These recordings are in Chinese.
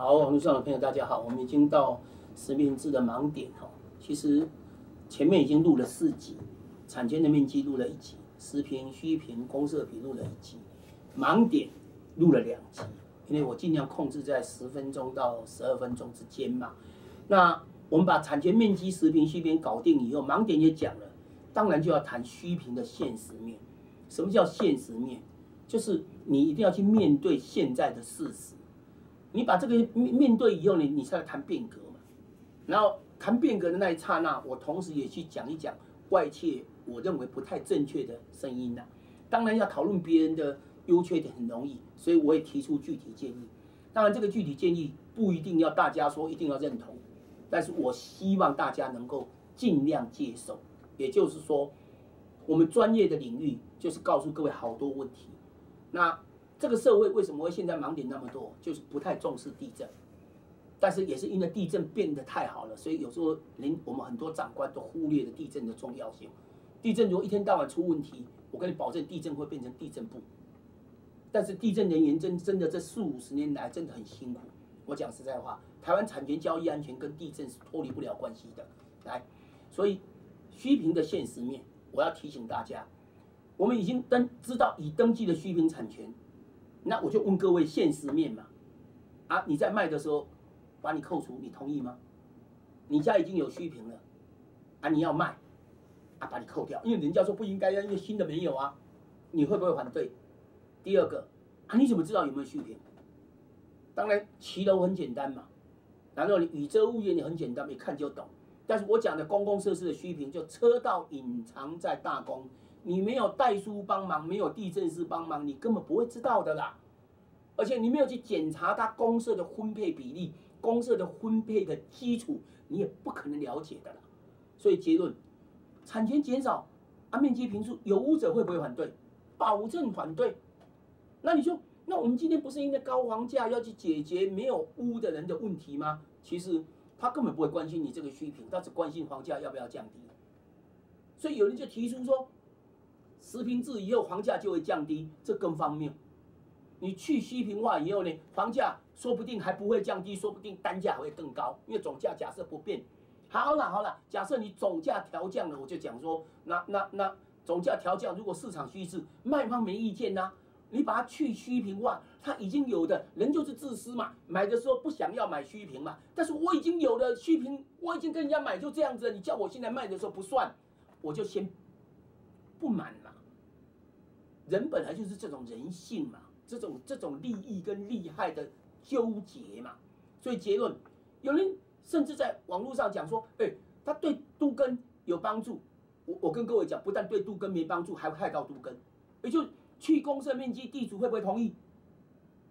好，网络上的朋友大家好，我们已经到实名制的盲点哈。其实前面已经录了四集，产权的面积录了一集，实平、虚评、公社比录了一集，盲点录了两集，因为我尽量控制在十分钟到十二分钟之间嘛。那我们把产权面积、实评、虚评搞定以后，盲点也讲了，当然就要谈虚评的现实面。什么叫现实面？就是你一定要去面对现在的事实。你把这个面面对以后，你你才来谈变革嘛。然后谈变革的那一刹那，我同时也去讲一讲外界我认为不太正确的声音呐。当然要讨论别人的优缺点很容易，所以我也提出具体建议。当然这个具体建议不一定要大家说一定要认同，但是我希望大家能够尽量接受。也就是说，我们专业的领域就是告诉各位好多问题。那这个社会为什么会现在盲点那么多？就是不太重视地震，但是也是因为地震变得太好了，所以有时候连我们很多长官都忽略了地震的重要性。地震如果一天到晚出问题，我跟你保证，地震会变成地震部。但是地震人员真真的这四五十年来真的很辛苦。我讲实在话，台湾产权交易安全跟地震是脱离不了关系的。来，所以虚平的现实面，我要提醒大家。我们已经登知道已登记的虚平产权，那我就问各位现实面嘛，啊，你在卖的时候把你扣除，你同意吗？你家已经有虚评了，啊，你要卖，啊，把你扣掉，因为人家说不应该，因为新的没有啊，你会不会反对？第二个，啊，你怎么知道有没有虚评？当然骑楼很简单嘛，然后你宇宙物业你很简单，一看就懂。但是我讲的公共设施的虚评，就车道隐藏在大公。你没有代书帮忙，没有地震师帮忙，你根本不会知道的啦。而且你没有去检查它公社的分配比例、公社的分配的基础，你也不可能了解的啦。所以结论，产权减少，啊，面积平数，有屋者会不会反对？保证反对。那你说，那我们今天不是因为高房价要去解决没有屋的人的问题吗？其实他根本不会关心你这个虚平，他只关心房价要不要降低。所以有人就提出说。实平制以后，房价就会降低，这更方便。你去虚平化以后呢，房价说不定还不会降低，说不定单价会更高，因为总价假设不变。好了好了，假设你总价调降了，我就讲说，那那那总价调降，如果市场趋势卖方没意见呐，你把它去虚平化，它已经有的人就是自私嘛，买的时候不想要买虚平嘛，但是我已经有了虚平，我已经跟人家买就这样子，你叫我现在卖的时候不算，我就先不满了。人本来就是这种人性嘛，这种这种利益跟利害的纠结嘛，所以结论，有人甚至在网络上讲说，哎，他对杜根有帮助，我我跟各位讲，不但对杜根没帮助，还会害到杜根，也就去公社面积，地主会不会同意？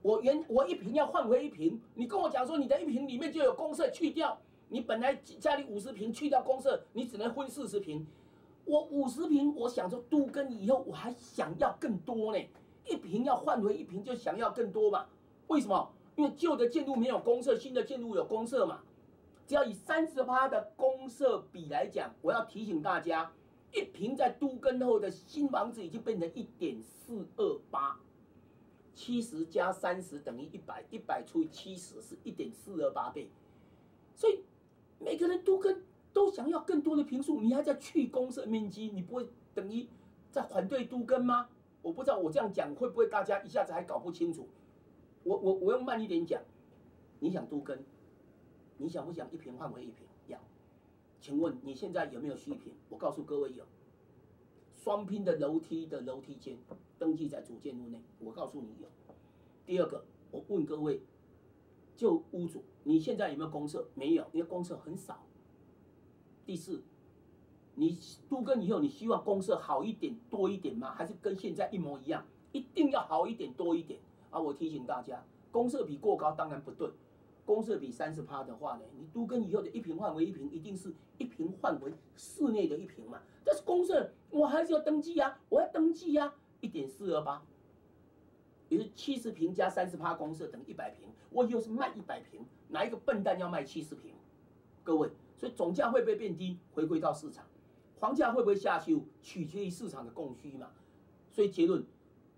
我原我一平要换回一平，你跟我讲说你的一平里面就有公社去掉，你本来家里五十平去掉公社，你只能分四十平。我五十平，我想说都跟以后我还想要更多呢，一平要换回一平就想要更多嘛？为什么？因为旧的建筑没有公社，新的建筑有公社嘛。只要以三十趴的公社比来讲，我要提醒大家，一平在都跟后的新房子已经变成一点四二八，七十加三十等于一百，一百除以七十是一点四二八倍，所以每个人都跟。都想要更多的平数，你还在去公社面积，你不会等于在反对都更吗？我不知道我这样讲会不会大家一下子还搞不清楚。我我我用慢一点讲，你想都更，你想不想一平换回一平？要？请问你现在有没有虚平？我告诉各位有，双拼的楼梯的楼梯间登记在主建屋内，我告诉你有。第二个，我问各位，就屋主，你现在有没有公社？没有，因为公社很少。第四，你都跟以后，你希望公社好一点、多一点吗？还是跟现在一模一样？一定要好一点、多一点啊！我提醒大家，公社比过高当然不对。公社比三十趴的话呢，你都跟以后的一平换为一平，一定是一平换为室内的一平嘛。但是公社我还是要登记呀，我要登记呀，一点四二八，也是七十平加三十趴公社等于一百平，我以后是卖一百平，哪一个笨蛋要卖七十平？各位。所以总价会不会变低？回归到市场，房价会不会下修？取决于市场的供需嘛。所以结论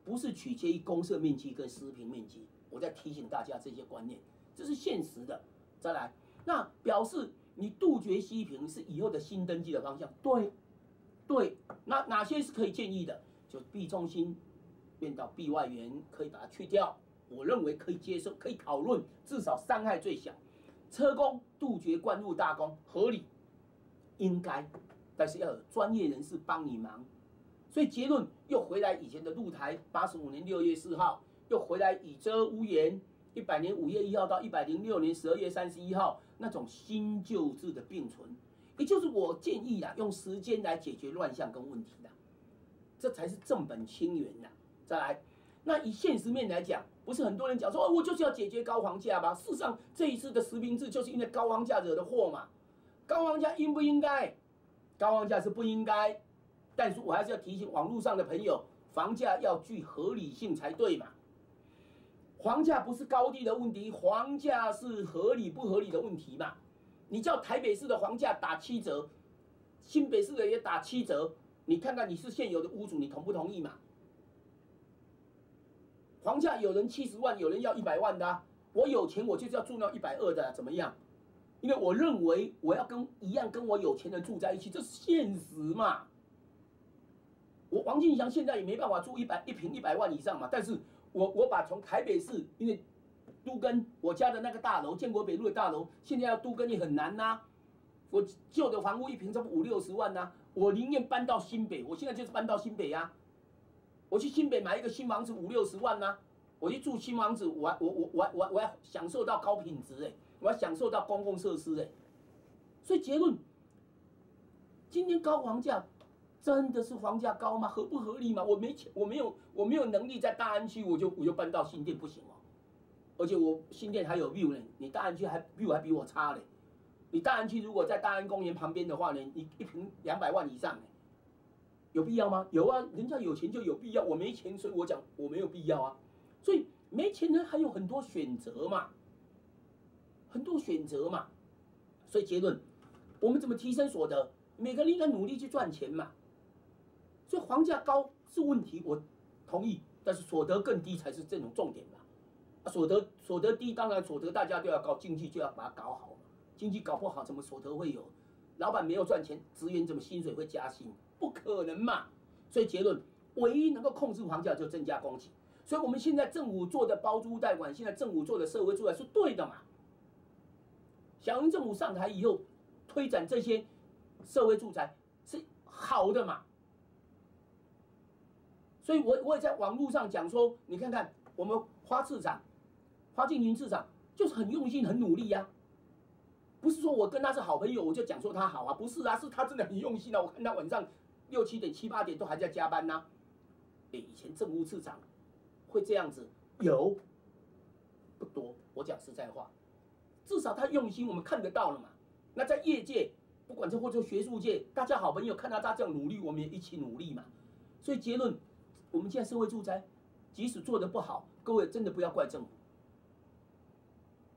不是取决于公设面积跟私平面积。我在提醒大家这些观念。这是现实的。再来，那表示你杜绝息平是以后的新登记的方向。对，对，那哪些是可以建议的？就 B 中心变到 B 外元，可以把它去掉。我认为可以接受，可以讨论，至少伤害最小。车工杜绝灌入大工，合理，应该，但是要有专业人士帮你忙。所以结论又回来以前的露台，八十五年六月四号，又回来以遮屋檐，一百年五月一号到一百零六年十二月三十一号那种新旧制的并存，也就是我建议啊，用时间来解决乱象跟问题的，这才是正本清源呐。再来，那以现实面来讲，不是很多人讲说，哦，我就是要解决高房价吧？事实上，这一次的实名制就是因为高房价惹的祸嘛。高房价应不应该？高房价是不应该。但是我还是要提醒网络上的朋友，房价要具合理性才对嘛。房价不是高低的问题，房价是合理不合理的问题嘛。你叫台北市的房价打七折，新北市的也打七折，你看看你是现有的屋主，你同不同意嘛？房价有人七十万，有人要一百万的，我有钱我就是要住那一百二的，怎么样？因为我认为我要跟一样跟我有钱人住在一起，这是现实嘛。我王进祥现在也没办法住一百一平一百万以上嘛，但是我我把从台北市，因为都跟我家的那个大楼建国北路的大楼，现在要都跟也很难呐。我旧的房屋一平差不五六十万呐，我宁愿搬到新北，我现在就是搬到新北呀。我去新北买一个新房子五六十万呐，我去住新房子，我我我我我我要享受到高品质哎，我要享受到公共设施哎，所以结论，今天高房价。真的是房价高吗？合不合理吗？我没钱，我没有，我没有能力在大安区，我就我就搬到新店不行哦。而且我新店还有 view 呢，你大安区还 view 还比我差嘞。你大安区如果在大安公园旁边的话呢，你一平两百万以上呢，有必要吗？有啊，人家有钱就有必要，我没钱，所以我讲我没有必要啊。所以没钱人还有很多选择嘛，很多选择嘛。所以结论，我们怎么提升所得？每个人应该努力去赚钱嘛。所以房价高是问题，我同意，但是所得更低才是这种重点吧。所得所得低，当然所得大家都要高，经济就要把它搞好。经济搞不好，怎么所得会有？老板没有赚钱，职员怎么薪水会加薪？不可能嘛。所以结论，唯一能够控制房价就增加供给。所以我们现在政府做的包租代管，现在政府做的社会住宅是对的嘛。小英政府上台以后，推展这些社会住宅是好的嘛。所以，我我也在网络上讲说，你看看我们花市长、花进云市长，就是很用心、很努力呀。不是说我跟他是好朋友，我就讲说他好啊，不是啊，是他真的很用心啊。我看他晚上六七点、七八点都还在加班呢。哎，以前政务市长会这样子有不多，我讲实在话，至少他用心，我们看得到了嘛。那在业界，不管是或者学术界，大家好朋友看到他这样努力，我们也一起努力嘛。所以结论。我们现在社会住宅，即使做的不好，各位真的不要怪政府，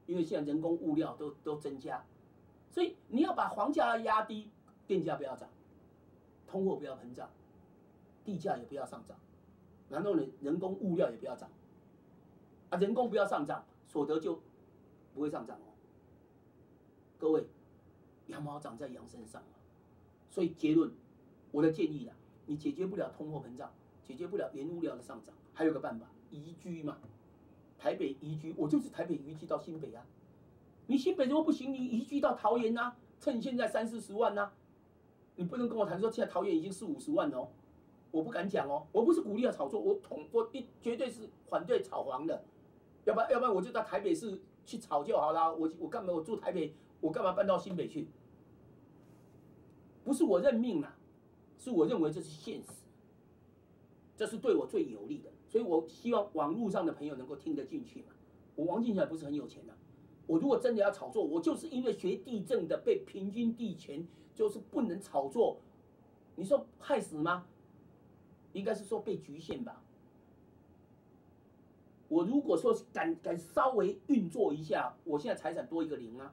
因为现在人工物料都都增加，所以你要把房价压低，电价不要涨，通货不要膨胀，地价也不要上涨，然后呢，人工物料也不要涨，啊，人工不要上涨，所得就不会上涨哦。各位，羊毛长在羊身上嘛，所以结论，我的建议啦，你解决不了通货膨胀。解决不了原物料的上涨，还有个办法，移居嘛。台北移居，我就是台北移居到新北啊。你新北如果不行，你移居到桃园呐，趁现在三四十万呐。你不能跟我谈说现在桃园已经四五十万哦，我不敢讲哦。我不是鼓励要炒作，我同我一绝对是反对炒房的。要不然要不然我就到台北市去炒就好了。我我干嘛我住台北，我干嘛搬到新北去？不是我认命啊，是我认为这是现实。这是对我最有利的，所以我希望网络上的朋友能够听得进去嘛。我王进来不是很有钱的，我如果真的要炒作，我就是因为学地震的被平均地权就是不能炒作，你说害死吗？应该是说被局限吧。我如果说敢敢稍微运作一下，我现在财产多一个零啊，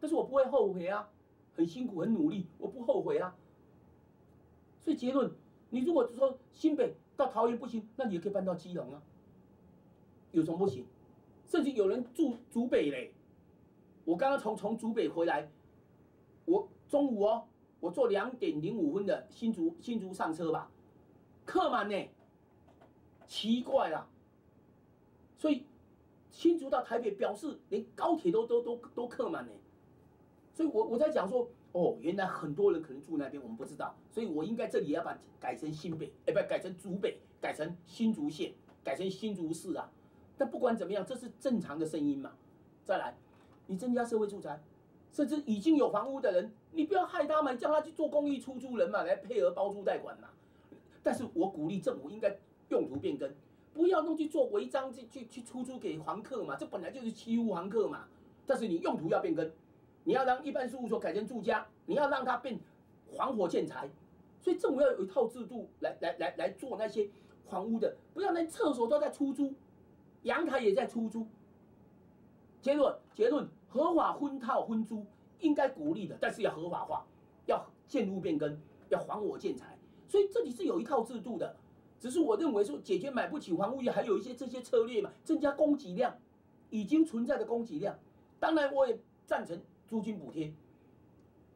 但是我不会后悔啊，很辛苦很努力，我不后悔啊。所以结论。你如果说新北到桃园不行，那你也可以搬到基隆啊，有什么不行？甚至有人住竹北嘞。我刚刚从从竹北回来，我中午哦，我坐两点零五分的新竹新竹上车吧，客满呢，奇怪了。所以新竹到台北表示连高铁都都都都客满呢。所以我我在讲说，哦，原来很多人可能住那边，我们不知道。所以我应该这里要把改成新北，哎，不改成竹北，改成新竹县，改成新竹市啊。但不管怎么样，这是正常的声音嘛。再来。你增加社会住宅，甚至已经有房屋的人，你不要害他们，叫他去做公益出租人嘛，来配合包租代管嘛。但是我鼓励政府应该用途变更，不要弄去做违章去去去出租给房客嘛，这本来就是欺负房客嘛。但是你用途要变更，你要让一般事务所改成住家，你要让它变防火建材，所以政府要有一套制度来来来来做那些房屋的，不要连厕所都在出租，阳台也在出租。结论结论。合法分套分租应该鼓励的，但是要合法化，要建屋变更，要还我建材，所以这里是有一套制度的。只是我认为说解决买不起房屋，还有一些这些策略嘛，增加供给量，已经存在的供给量。当然，我也赞成租金补贴，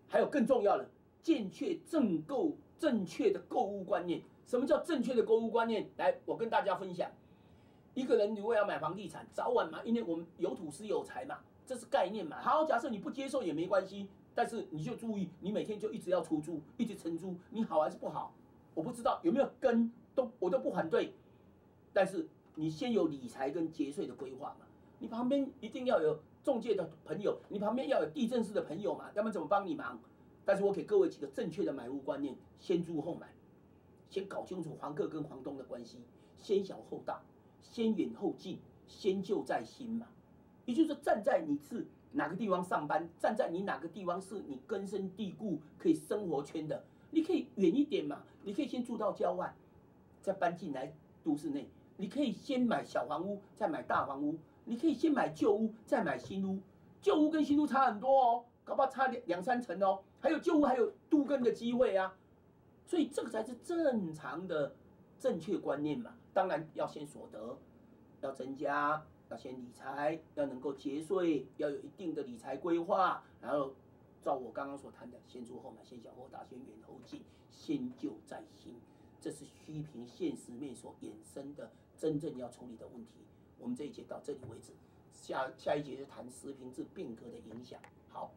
还有更重要的，正确正购正确的购物观念。什么叫正确的购物观念？来，我跟大家分享。一个人如果要买房地产，早晚嘛，因为我们有土是有财嘛。这是概念嘛？好，假设你不接受也没关系，但是你就注意，你每天就一直要出租，一直承租，你好还是不好？我不知道有没有跟都我都不反对，但是你先有理财跟节税的规划嘛。你旁边一定要有中介的朋友，你旁边要有地震师的朋友嘛，要不然怎么帮你忙？但是我给各位几个正确的买屋观念：先租后买，先搞清楚房客跟房东的关系，先小后大，先远后近，先旧在新嘛。也就是说站在你是哪个地方上班，站在你哪个地方是你根深蒂固可以生活圈的，你可以远一点嘛，你可以先住到郊外，再搬进来都市内。你可以先买小房屋，再买大房屋。你可以先买旧屋，再买新屋。旧屋跟新屋差很多哦，搞不好差两两三层哦。还有旧屋还有度根的机会啊，所以这个才是正常的正确观念嘛。当然要先所得要增加。要先理财，要能够节税，要有一定的理财规划，然后照我刚刚所谈的，先租后买，先小后大，先远后近，先旧再新，这是虚凭现实面所衍生的真正要处理的问题。我们这一节到这里为止，下下一节就谈实平制变革的影响。好。